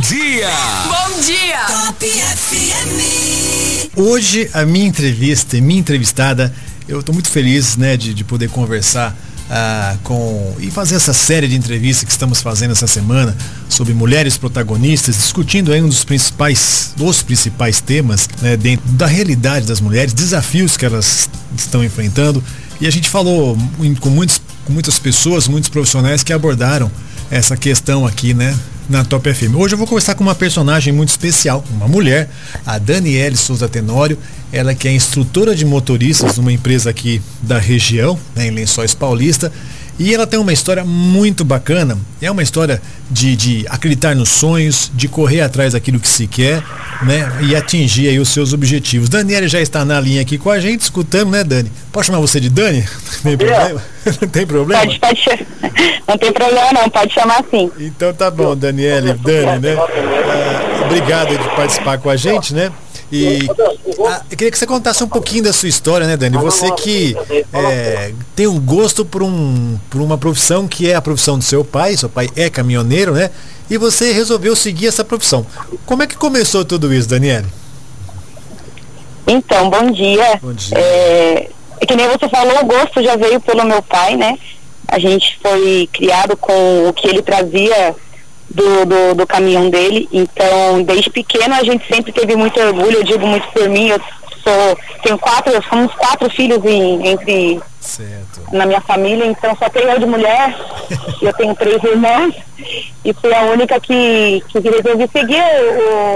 dia! Bom dia! Top FM. Hoje a minha entrevista e minha entrevistada, eu estou muito feliz né, de, de poder conversar ah, com e fazer essa série de entrevistas que estamos fazendo essa semana sobre mulheres protagonistas, discutindo aí um dos principais, dos principais temas né, dentro da realidade das mulheres, desafios que elas estão enfrentando. E a gente falou com, muitos, com muitas pessoas, muitos profissionais que abordaram essa questão aqui, né? Na Top FM. Hoje eu vou conversar com uma personagem muito especial, uma mulher, a Daniele Souza Tenório, ela que é instrutora de motoristas numa empresa aqui da região, né, em Lençóis Paulista, e ela tem uma história muito bacana. É uma história de, de acreditar nos sonhos, de correr atrás daquilo que se quer, né? E atingir aí os seus objetivos. Daniela já está na linha aqui com a gente, escutando, né, Dani? Pode chamar você de Dani? Não tem problema? Não tem problema? Pode, pode. Não tem problema não, pode chamar sim. Então tá bom, Daniela Dani, né? Ah, obrigado de participar com a gente, né? E ah, eu queria que você contasse um pouquinho da sua história, né, Dani? Você que é, tem um gosto por, um, por uma profissão que é a profissão do seu pai, seu pai é caminhoneiro, né? E você resolveu seguir essa profissão. Como é que começou tudo isso, Daniele? Então, bom dia. Bom dia. É, é que nem você falou, o gosto já veio pelo meu pai, né? A gente foi criado com o que ele trazia do, do, do, caminhão dele. Então, desde pequeno a gente sempre teve muito orgulho, eu digo muito por mim, eu sou, tenho quatro, somos quatro filhos em, entre certo. na minha família, então só tenho eu de mulher, eu tenho três irmãs e fui a única que, que resolvi seguir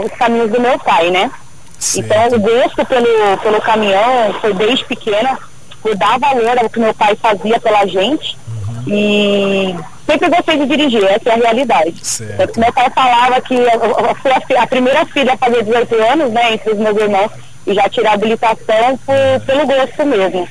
os caminhos do meu pai, né? Certo. Então o gosto pelo, pelo caminhão foi desde pequena, por dar valor ao que meu pai fazia pela gente. E sempre gostei de dirigir, essa é a realidade. Certo. Meu pai falava que eu fui a, a, primeira filha a fazer 18 anos, né, entre os meus irmãos, e já tirar habilitação por, pelo gosto mesmo.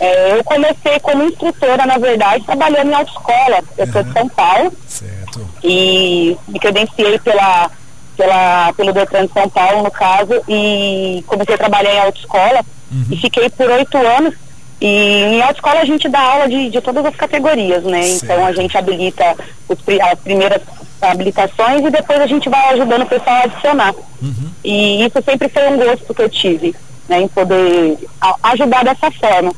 É, eu comecei como instrutora, na verdade, trabalhando em autoescola. Eu uhum. sou de São Paulo. Certo. E me credenciei pela, pela, pelo Detran de São Paulo, no caso, e comecei a trabalhar em autoescola. Uhum. E fiquei por oito anos e em autoescola a gente dá aula de, de todas as categorias, né? Sim. Então a gente habilita os, as primeiras habilitações e depois a gente vai ajudando o pessoal a adicionar. Uhum. E isso sempre foi um gosto que eu tive, né? Em poder ajudar dessa forma.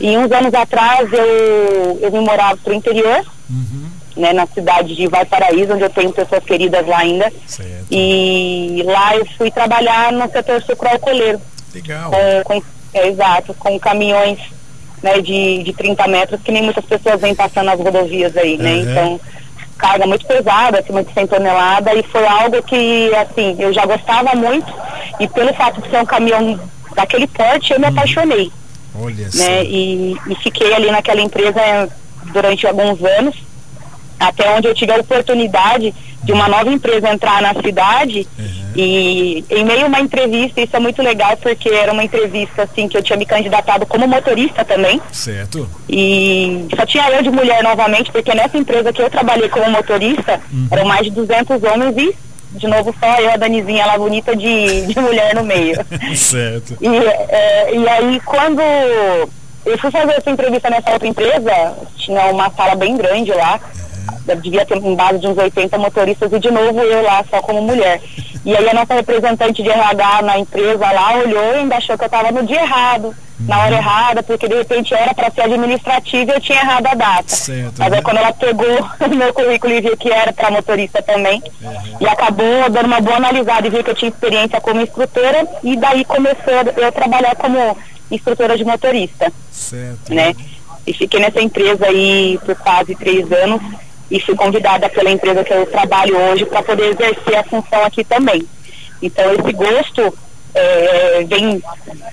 E uns anos atrás eu, eu vim morar para o interior, uhum. né? Na cidade de Valparaíso, onde eu tenho pessoas queridas lá ainda. Certo. E lá eu fui trabalhar no setor sucroalcooleiro. Legal. É, com, é, exato, com caminhões né, de, de 30 metros, que nem muitas pessoas vêm passando nas rodovias aí, né? Uhum. Então, carga muito pesada, acima de 100 toneladas, e foi algo que, assim, eu já gostava muito, e pelo fato de ser um caminhão daquele porte, eu me uhum. apaixonei. Olha né? E, e fiquei ali naquela empresa durante alguns anos, até onde eu tive a oportunidade de uma nova empresa entrar na cidade uhum. e em meio a uma entrevista, isso é muito legal porque era uma entrevista assim que eu tinha me candidatado como motorista também. Certo. E só tinha eu de mulher novamente, porque nessa empresa que eu trabalhei como motorista, uhum. eram mais de 200 homens e de novo só eu, a Danizinha lá bonita de, de mulher no meio. certo. E, é, e aí quando eu fui fazer essa entrevista nessa outra empresa, tinha uma sala bem grande lá devia ter em base de uns 80 motoristas e de novo eu lá só como mulher. E aí a nossa representante de RH na empresa lá olhou e ainda achou que eu estava no dia errado, na hora errada, porque de repente era para ser administrativa e eu tinha errado a data. Certo, Mas aí quando ela pegou o meu currículo e viu que era para motorista também, uhum. e acabou dando uma boa analisada e viu que eu tinha experiência como instrutora, e daí começou eu trabalhar como instrutora de motorista. Certo. Né? E fiquei nessa empresa aí por quase três anos e fui convidada pela empresa que eu trabalho hoje para poder exercer a função aqui também. Então esse gosto é, vem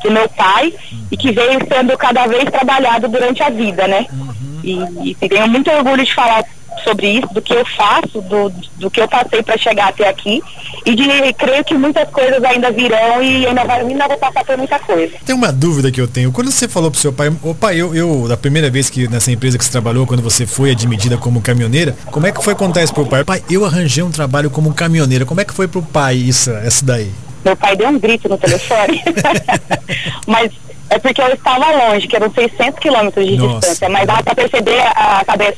do meu pai e que veio sendo cada vez trabalhado durante a vida, né? Uhum. E, e tenho muito orgulho de falar sobre isso, do que eu faço, do, do que eu passei para chegar até aqui e de creio que muitas coisas ainda virão e ainda, vai, ainda vou passar por muita coisa. Tem uma dúvida que eu tenho. Quando você falou pro seu pai, o pai, eu, eu, da primeira vez que nessa empresa que você trabalhou, quando você foi admitida como caminhoneira, como é que foi contar isso pro pai? Pai, eu arranjei um trabalho como caminhoneira. Como é que foi pro pai isso, essa daí? Meu pai deu um grito no telefone. Mas É porque eu estava longe, que eram 600 quilômetros de Nossa. distância, mas dá para perceber a, sabe,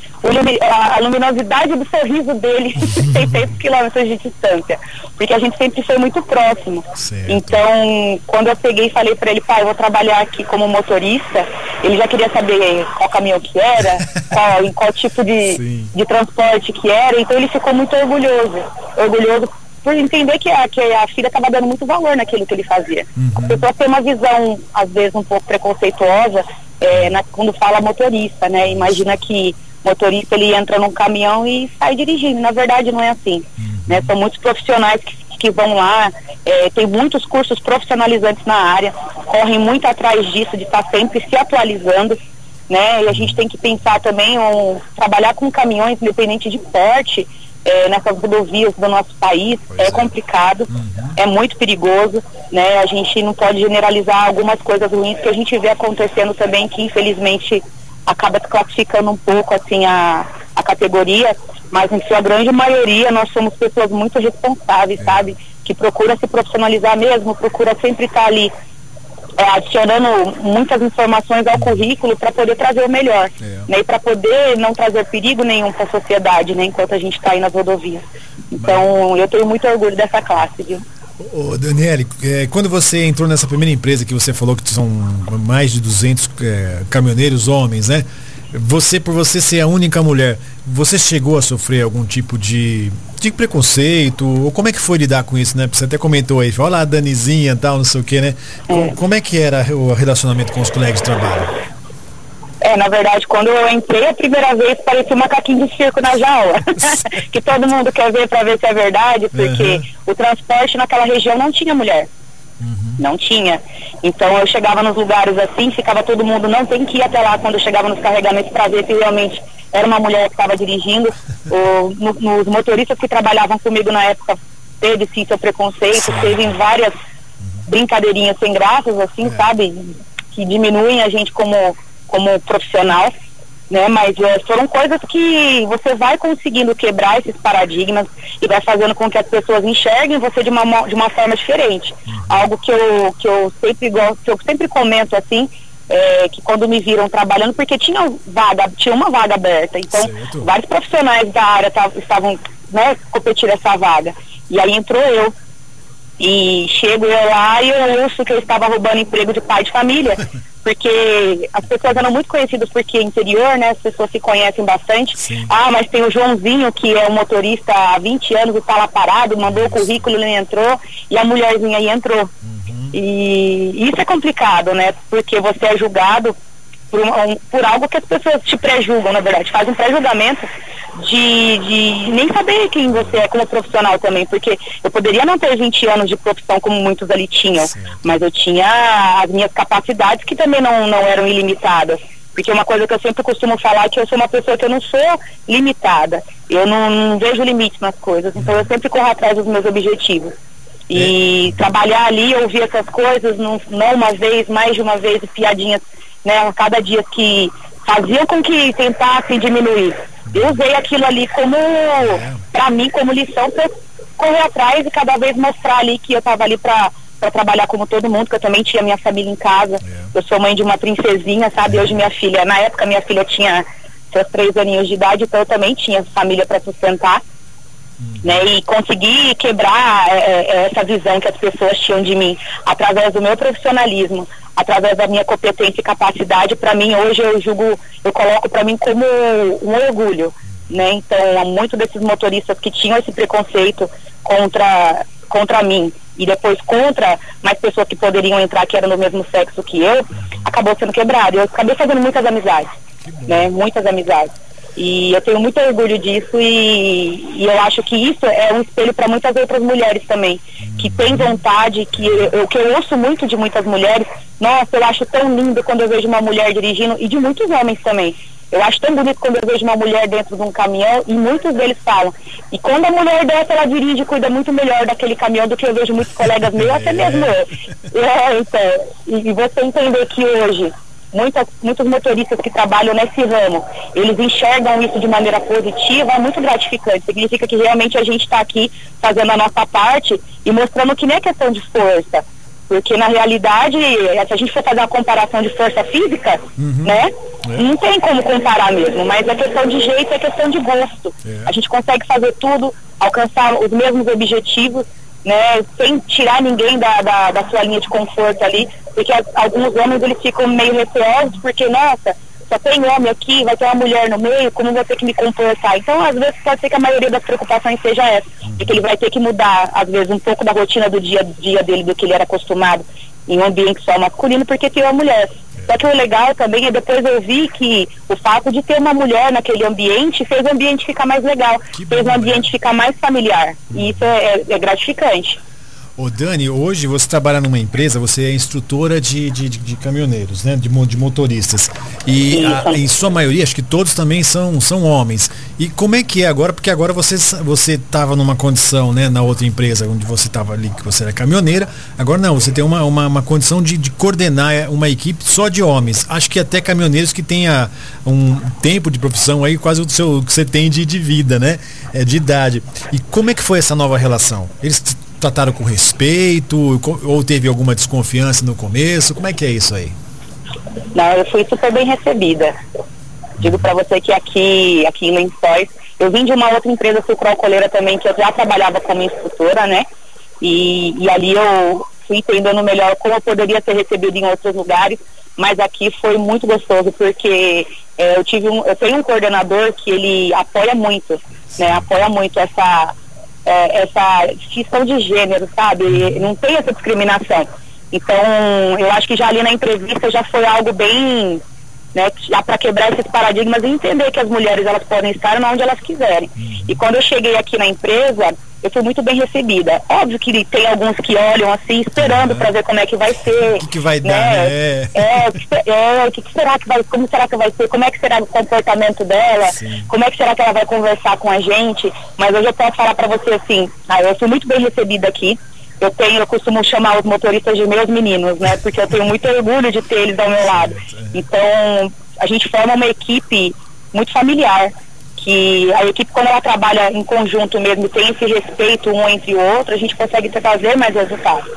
a, luminosidade do sorriso dele 600 quilômetros de distância, porque a gente sempre foi muito próximo. Certo. Então, quando eu peguei e falei para ele, pai, eu vou trabalhar aqui como motorista, ele já queria saber qual caminhão que era, qual, em qual tipo de, de transporte que era, então ele ficou muito orgulhoso, orgulhoso por entender que a, que a filha estava dando muito valor naquilo que ele fazia. Uhum. A pessoa tem uma visão, às vezes, um pouco preconceituosa é, na, quando fala motorista, né? Imagina que motorista ele entra num caminhão e sai dirigindo. Na verdade, não é assim. Uhum. Né? São muitos profissionais que, que vão lá, é, tem muitos cursos profissionalizantes na área, correm muito atrás disso, de estar tá sempre se atualizando. Né? E a gente tem que pensar também um, trabalhar com caminhões independente de porte, é, nessas rodovias do nosso país é, é, complicado, uhum. é muito perigoso, né? A gente não pode generalizar algumas coisas ruins que a gente vê acontecendo também, que infelizmente acaba classificando um pouco assim a, a categoria, mas em sua grande maioria nós somos pessoas muito responsáveis, é. sabe? Que procura se profissionalizar mesmo, procura sempre estar ali é, adicionando muitas informações ao currículo para poder trazer o melhor, é. né, e para poder não trazer perigo nenhum para a sociedade, né, enquanto a gente está aí nas rodovias. Então, Mas... eu tenho muito orgulho dessa classe, viu? Ô, Daniele, é, quando você entrou nessa primeira empresa que você falou que são mais de 200 é, caminhoneiros homens, né? Você, por você ser a única mulher, você chegou a sofrer algum tipo de, de preconceito? Ou como é que foi lidar com isso, né? Você até comentou aí, olha lá a Danizinha e tal, não sei o que, né? É. Como é que era o relacionamento com os colegas de trabalho? É, na verdade, quando eu entrei a primeira vez, parecia um macaquinho de circo na jaula. que todo mundo quer ver para ver se é verdade, porque uhum. o transporte naquela região não tinha mulher. Uhum. Não tinha. Então eu chegava nos lugares assim, ficava todo mundo, não tem que ir até lá quando eu chegava nos carregamentos para ver se realmente era uma mulher que estava dirigindo. Ou, no, nos motoristas que trabalhavam comigo na época teve sim seu preconceito, teve várias brincadeirinhas sem graças, assim, é. sabe? Que diminuem a gente como, como profissional né? Mas é, foram coisas que você vai conseguindo quebrar esses paradigmas e vai fazendo com que as pessoas enxerguem você de uma, de uma forma diferente. Algo que eu, que eu sempre gosto, que eu sempre comento assim, é, que quando me viram trabalhando, porque tinha vaga, tinha uma vaga aberta, então certo. vários profissionais da área estavam né, competindo essa vaga. E aí entrou eu. E chego eu lá e eu ouço que eu estava roubando emprego de pai de família. porque as pessoas eram muito conhecidas porque interior, né? As pessoas se conhecem bastante. Sim. Ah, mas tem o Joãozinho, que é um motorista há 20 anos e está lá parado, mandou o currículo, ele entrou, e a mulherzinha aí entrou. Uhum. E isso é complicado, né? Porque você é julgado por, um, por algo que as pessoas te pré-julgam, na verdade, faz um pré-julgamento de, de nem saber quem você é como profissional também, porque eu poderia não ter 20 anos de profissão como muitos ali tinham, mas eu tinha as minhas capacidades que também não, não eram ilimitadas. Porque uma coisa que eu sempre costumo falar é que eu sou uma pessoa que eu não sou limitada. Eu não, não vejo limite nas coisas. Então eu sempre corro atrás dos meus objetivos. E é. trabalhar ali, ouvir essas coisas, não, não uma vez, mais de uma vez, piadinhas, né, a cada dia que faziam com que tentassem diminuir eu usei aquilo ali como, para mim, como lição para correr atrás e cada vez mostrar ali que eu estava ali para para trabalhar como todo mundo, que eu também tinha minha família em casa. É. Eu sou mãe de uma princesinha, sabe? É. Hoje minha filha, na época minha filha tinha seus três aninhos de idade, então eu também tinha família para sustentar. Uhum. Né, e conseguir quebrar é, é, essa visão que as pessoas tinham de mim através do meu profissionalismo, através da minha competência e capacidade, para mim hoje eu julgo, eu coloco para mim como um orgulho, né? Então, muitos desses motoristas que tinham esse preconceito contra contra mim e depois contra mais pessoas que poderiam entrar que eram do mesmo sexo que eu, acabou sendo quebrado. Eu acabei fazendo muitas amizades, né? Muitas amizades. E eu tenho muito orgulho disso e, e eu acho que isso é um espelho para muitas outras mulheres também, que têm vontade, que eu, que eu ouço muito de muitas mulheres, nossa, eu acho tão lindo quando eu vejo uma mulher dirigindo, e de muitos homens também. Eu acho tão bonito quando eu vejo uma mulher dentro de um caminhão e muitos deles falam. E quando a mulher dessa, ela dirige e cuida muito melhor daquele caminhão do que eu vejo muitos colegas meus, até mesmo eu. É, então, e, e você entender que hoje muitas, muitos motoristas que trabalham nesse ramo, eles enxergam isso de maneira positiva, é muito gratificante. Significa que realmente a gente está aqui fazendo a nossa parte e mostrando que nem é questão de força, Porque na realidade, se a gente for fazer uma comparação de força física, uhum. né? É. Não tem como comparar mesmo, mas é questão de jeito, é questão de gosto. É. A gente consegue fazer tudo, alcançar os mesmos objetivos, né? Sem tirar ninguém da, da, da sua linha de conforto ali, porque alguns homens eles ficam meio receosos, porque, nossa, só tem homem aqui, vai ter uma mulher no meio, como vou ter que me comportar? Então, às vezes, pode ser que a maioria das preocupações seja essa, de que ele vai ter que mudar, às vezes, um pouco da rotina do dia a dia dele, do que ele era acostumado em um ambiente só masculino, porque tem uma mulher. Só que o legal também é depois eu vi que o fato de ter uma mulher naquele ambiente fez o ambiente ficar mais legal, fez o ambiente ficar mais familiar. E isso é, é gratificante. Ô Dani, hoje você trabalha numa empresa, você é instrutora de, de, de, caminhoneiros, né? De, de motoristas. E a, em sua maioria, acho que todos também são, são homens. E como é que é agora? Porque agora você você estava numa condição, né, na outra empresa onde você estava ali, que você era caminhoneira. Agora não, você tem uma, uma, uma condição de, de coordenar uma equipe só de homens. Acho que até caminhoneiros que tenha um tempo de profissão aí, quase o seu que você tem de, de vida, né? É, de idade. E como é que foi essa nova relação? Eles trataram com respeito ou teve alguma desconfiança no começo? Como é que é isso aí? Não, eu fui super bem recebida. Digo para você que aqui, aqui em Lençóis, eu vim de uma outra empresa sucroalcooleira também, que eu já trabalhava como instrutora, né? E, e ali eu fui entendendo melhor como eu poderia ser recebida em outros lugares, mas aqui foi muito gostoso, porque é, eu tive um, eu tenho um coordenador que ele apoia muito, né? Apoia muito essa é, essa distinção de gênero, sabe? Não tem essa discriminação. Então, eu acho que já ali na entrevista já foi algo bem, né, para quebrar esses paradigmas e entender que as mulheres elas podem estar onde elas quiserem. Uhum. E quando eu cheguei aqui na empresa, eu fui muito bem recebida. Óbvio que tem alguns que olham assim, esperando uhum. para ver como é que vai ser. O que, que vai né? dar, né? É, é, o que, que, será que vai, como será que vai ser, como é que será o comportamento dela, Sim. como é que será que ela vai conversar com a gente. Mas hoje eu posso falar para você assim, ah, eu fui muito bem recebida aqui. Eu tenho, eu costumo chamar os motoristas de meus meninos, né? Porque eu tenho muito orgulho de ter eles ao meu lado. Então, a gente forma uma equipe muito familiar que a equipe, quando ela trabalha em conjunto mesmo, tem esse respeito um entre o outro, a gente consegue trazer mais resultados.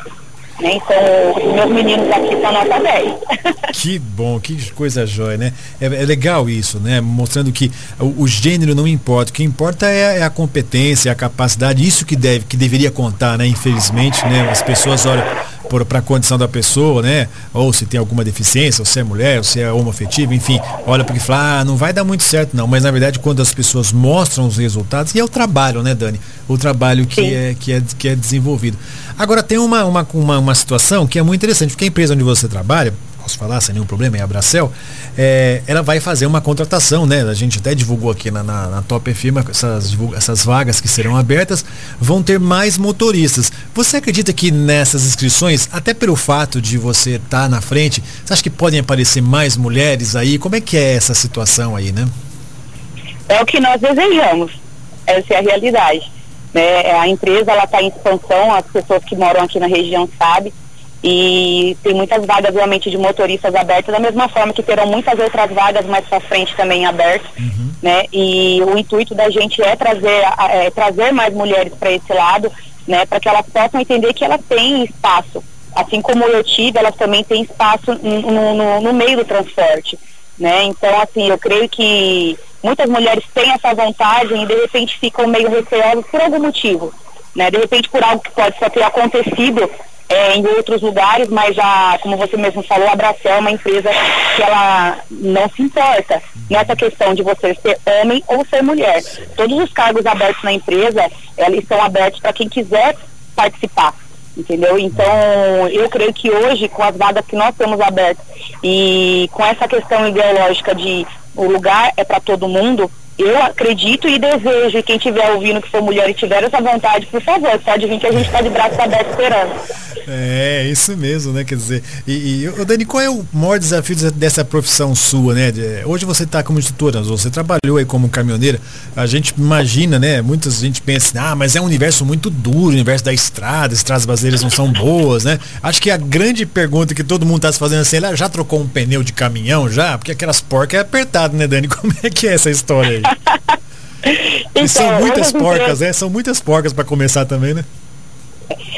Né? Então, meus meninos aqui são nota 10. Que bom, que coisa jóia, né? É, é legal isso, né? Mostrando que o, o, gênero não importa, o que importa é, é, a competência, a capacidade, isso que deve, que deveria contar, né? Infelizmente, né? As pessoas olham para a condição da pessoa, né? Ou se tem alguma deficiência, ou se é mulher, ou se é homoafetivo, enfim, olha porque fala, ah, não vai dar muito certo não, mas na verdade quando as pessoas mostram os resultados, e é o trabalho, né, Dani? O trabalho que é, que é, que é desenvolvido. Agora tem uma, uma, uma, uma situação que é muito interessante, porque a empresa onde você trabalha, posso falar sem nenhum problema, é a Bracel, é, ela vai fazer uma contratação, né? A gente até divulgou aqui na, na, na Top FM essas, essas vagas que serão abertas, vão ter mais motoristas. Você acredita que nessas inscrições, até pelo fato de você estar tá na frente, você acha que podem aparecer mais mulheres aí? Como é que é essa situação aí, né? É o que nós desejamos. Essa é a realidade. Né? A empresa está em expansão, as pessoas que moram aqui na região sabem e tem muitas vagas realmente de motoristas abertas, da mesma forma que terão muitas outras vagas mais para frente também abertas, uhum. né? E o intuito da gente é trazer, é, trazer mais mulheres para esse lado, né? Para que elas possam entender que elas têm espaço, assim como eu tive, elas também têm espaço no, no, no meio do transporte, né? Então, assim, eu creio que muitas mulheres têm essa vontade e de repente ficam meio receosas por algum motivo, né? De repente por algo que pode só ter acontecido é, em outros lugares, mas já, como você mesmo falou, a Bracel é uma empresa que ela não se importa nessa questão de você ser homem ou ser mulher. Todos os cargos abertos na empresa, eles são abertos para quem quiser participar. Entendeu? Então, eu creio que hoje, com as vagas que nós temos abertas e com essa questão ideológica de o lugar é para todo mundo, eu acredito e desejo, e quem estiver ouvindo que for mulher e tiver essa vontade, por favor, pode vir que a gente está de braços abertos esperando. É, isso mesmo, né? Quer dizer, e, e Dani, qual é o maior desafio dessa profissão sua, né? Hoje você está como instrutora, você trabalhou aí como caminhoneira, a gente imagina, né? Muita gente pensa, ah, mas é um universo muito duro, o universo da estrada, as estradas brasileiras não são boas, né? Acho que a grande pergunta que todo mundo está se fazendo assim, ela já trocou um pneu de caminhão já? Porque aquelas porcas é apertado, né, Dani? Como é que é essa história aí? Então, e são muitas porcas, né? São muitas porcas para começar também, né?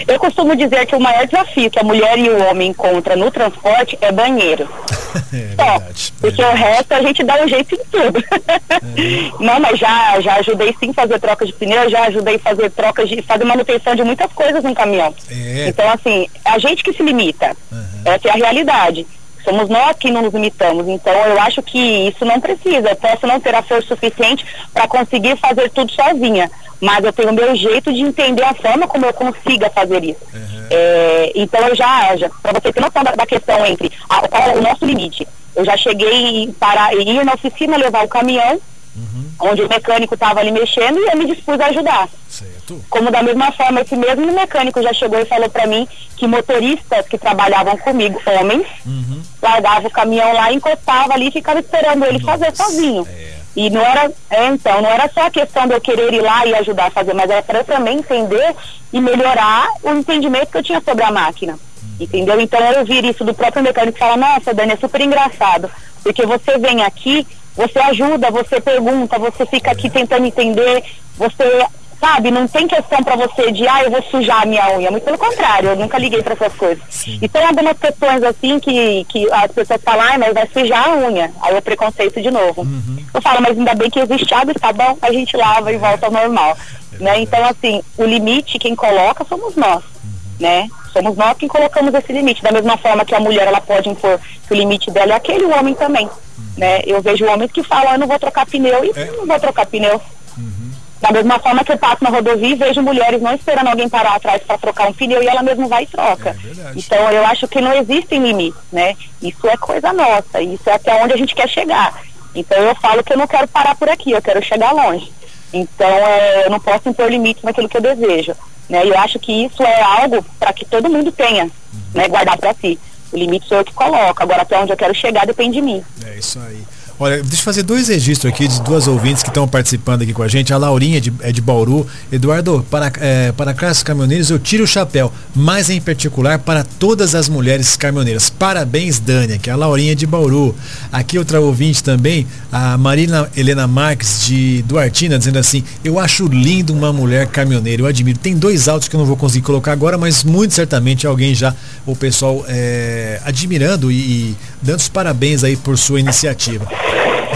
Eu costumo dizer que o maior desafio que a mulher e o homem encontram no transporte é banheiro. é verdade. porque é. o resto a gente dá um jeito em tudo. É. Não, mas já, já ajudei sim a fazer troca de pneu, já ajudei a fazer trocas de fazer manutenção de muitas coisas no caminhão. É. Então, assim, a gente que se limita. Uhum. Essa é a realidade. Somos nós que não nos limitamos. Então, eu acho que isso não precisa. Eu posso não ter a força suficiente para conseguir fazer tudo sozinha. Mas eu tenho o meu jeito de entender a forma como eu consiga fazer isso. Uhum. É, então, eu já, já para você ter noção da, da questão entre a, qual é o nosso limite. Eu já cheguei para ir na oficina levar o caminhão Uhum. onde o mecânico estava ali mexendo e eu me dispus a ajudar. Certo. Como da mesma forma, esse mesmo mecânico já chegou e falou para mim que motoristas que trabalhavam comigo, homens, uhum. largavam o caminhão lá, encostava ali e ficava esperando ele Nossa, fazer sozinho. É. E não era, é, então, não era só a questão de eu querer ir lá e ajudar a fazer, mas era para eu também entender e melhorar o entendimento que eu tinha sobre a máquina. Uhum. Entendeu? Então eu ouvir isso do próprio mecânico e falar, nossa, Dani, é super engraçado. Porque você vem aqui você ajuda, você pergunta, você fica aqui tentando entender, você sabe, não tem questão para você de, ah, eu vou sujar a minha unha. Muito pelo contrário, eu nunca liguei para essas coisas. Sim. E tem algumas questões assim que, que as pessoas falam, ah, mas vai sujar a unha. Aí é preconceito de novo. Uhum. Eu falo, mas ainda bem que existe água, tá bom, a gente lava e volta ao normal. É né? Então, assim, o limite quem coloca somos nós. Uhum. Né? Somos nós quem colocamos esse limite. Da mesma forma que a mulher ela pode impor que o limite dela é aquele, o homem também. Né? Eu vejo homens que falam, eu não vou trocar pneu e é. não vou trocar pneu. Uhum. Da mesma forma que eu passo na rodovia e vejo mulheres não esperando alguém parar atrás para trocar um pneu e ela mesma vai e troca. É então eu acho que não existem limites, né? Isso é coisa nossa, isso é até onde a gente quer chegar. Então eu falo que eu não quero parar por aqui, eu quero chegar longe. Então é, eu não posso impor limites naquilo que eu desejo. Né? E eu acho que isso é algo para que todo mundo tenha, uhum. né, guardado para si. O limite sou eu que coloco. Agora, até onde eu quero chegar depende de mim. É isso aí. Olha, deixa eu fazer dois registros aqui de duas ouvintes que estão participando aqui com a gente. A Laurinha de, é de Bauru. Eduardo, para, é, para classes caminhoneiros eu tiro o chapéu, mas em particular para todas as mulheres caminhoneiras. Parabéns, Dânia, que é a Laurinha de Bauru. Aqui outra ouvinte também, a Marina Helena Marques de Duartina, dizendo assim, eu acho lindo uma mulher caminhoneira, eu admiro. Tem dois autos que eu não vou conseguir colocar agora, mas muito certamente alguém já, o pessoal é, admirando e, e dando os parabéns aí por sua iniciativa.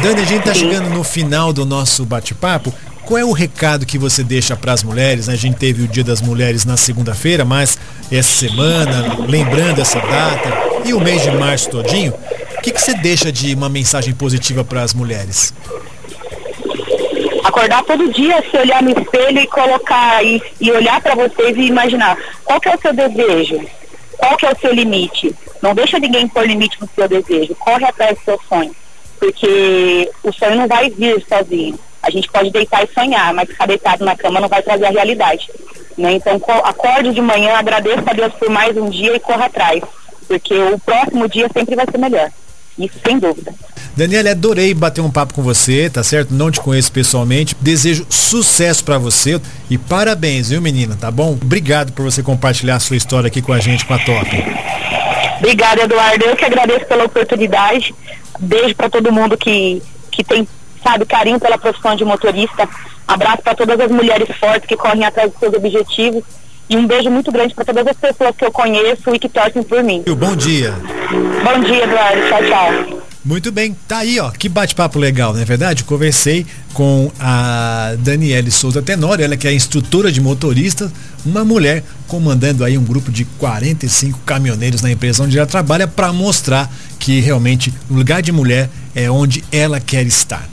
Dani, a gente está chegando no final do nosso bate-papo. Qual é o recado que você deixa para as mulheres? A gente teve o Dia das Mulheres na segunda-feira, mas essa semana, lembrando essa data e o mês de março todinho, o que, que você deixa de uma mensagem positiva para as mulheres? Acordar todo dia, se olhar no espelho e colocar e, e olhar para vocês e imaginar qual é o seu desejo, qual que é o seu limite. Não deixa ninguém pôr limite no seu desejo, corre atrás do seu sonho porque o sonho não vai vir sozinho. A gente pode deitar e sonhar, mas ficar deitado na cama não vai trazer a realidade. Né? Então, acorde de manhã, agradeça a Deus por mais um dia e corra atrás, porque o próximo dia sempre vai ser melhor. Isso sem dúvida. Daniela, adorei bater um papo com você, tá certo? Não te conheço pessoalmente. Desejo sucesso para você e parabéns, viu, menina? Tá bom? Obrigado por você compartilhar a sua história aqui com a gente, com a Top. Obrigada, Eduardo. Eu que agradeço pela oportunidade. Beijo para todo mundo que, que tem, sabe, carinho pela profissão de motorista. Abraço para todas as mulheres fortes que correm atrás dos seus objetivos. E um beijo muito grande para todas as pessoas que eu conheço e que torcem por mim. Bom dia. Bom dia, Eduardo. Tchau, tchau. Muito bem, tá aí, ó. Que bate-papo legal, não é verdade? Conversei com a Daniele Souza Tenório, ela que é instrutora de motorista, uma mulher comandando aí um grupo de 45 caminhoneiros na empresa onde ela trabalha para mostrar que realmente o lugar de mulher é onde ela quer estar.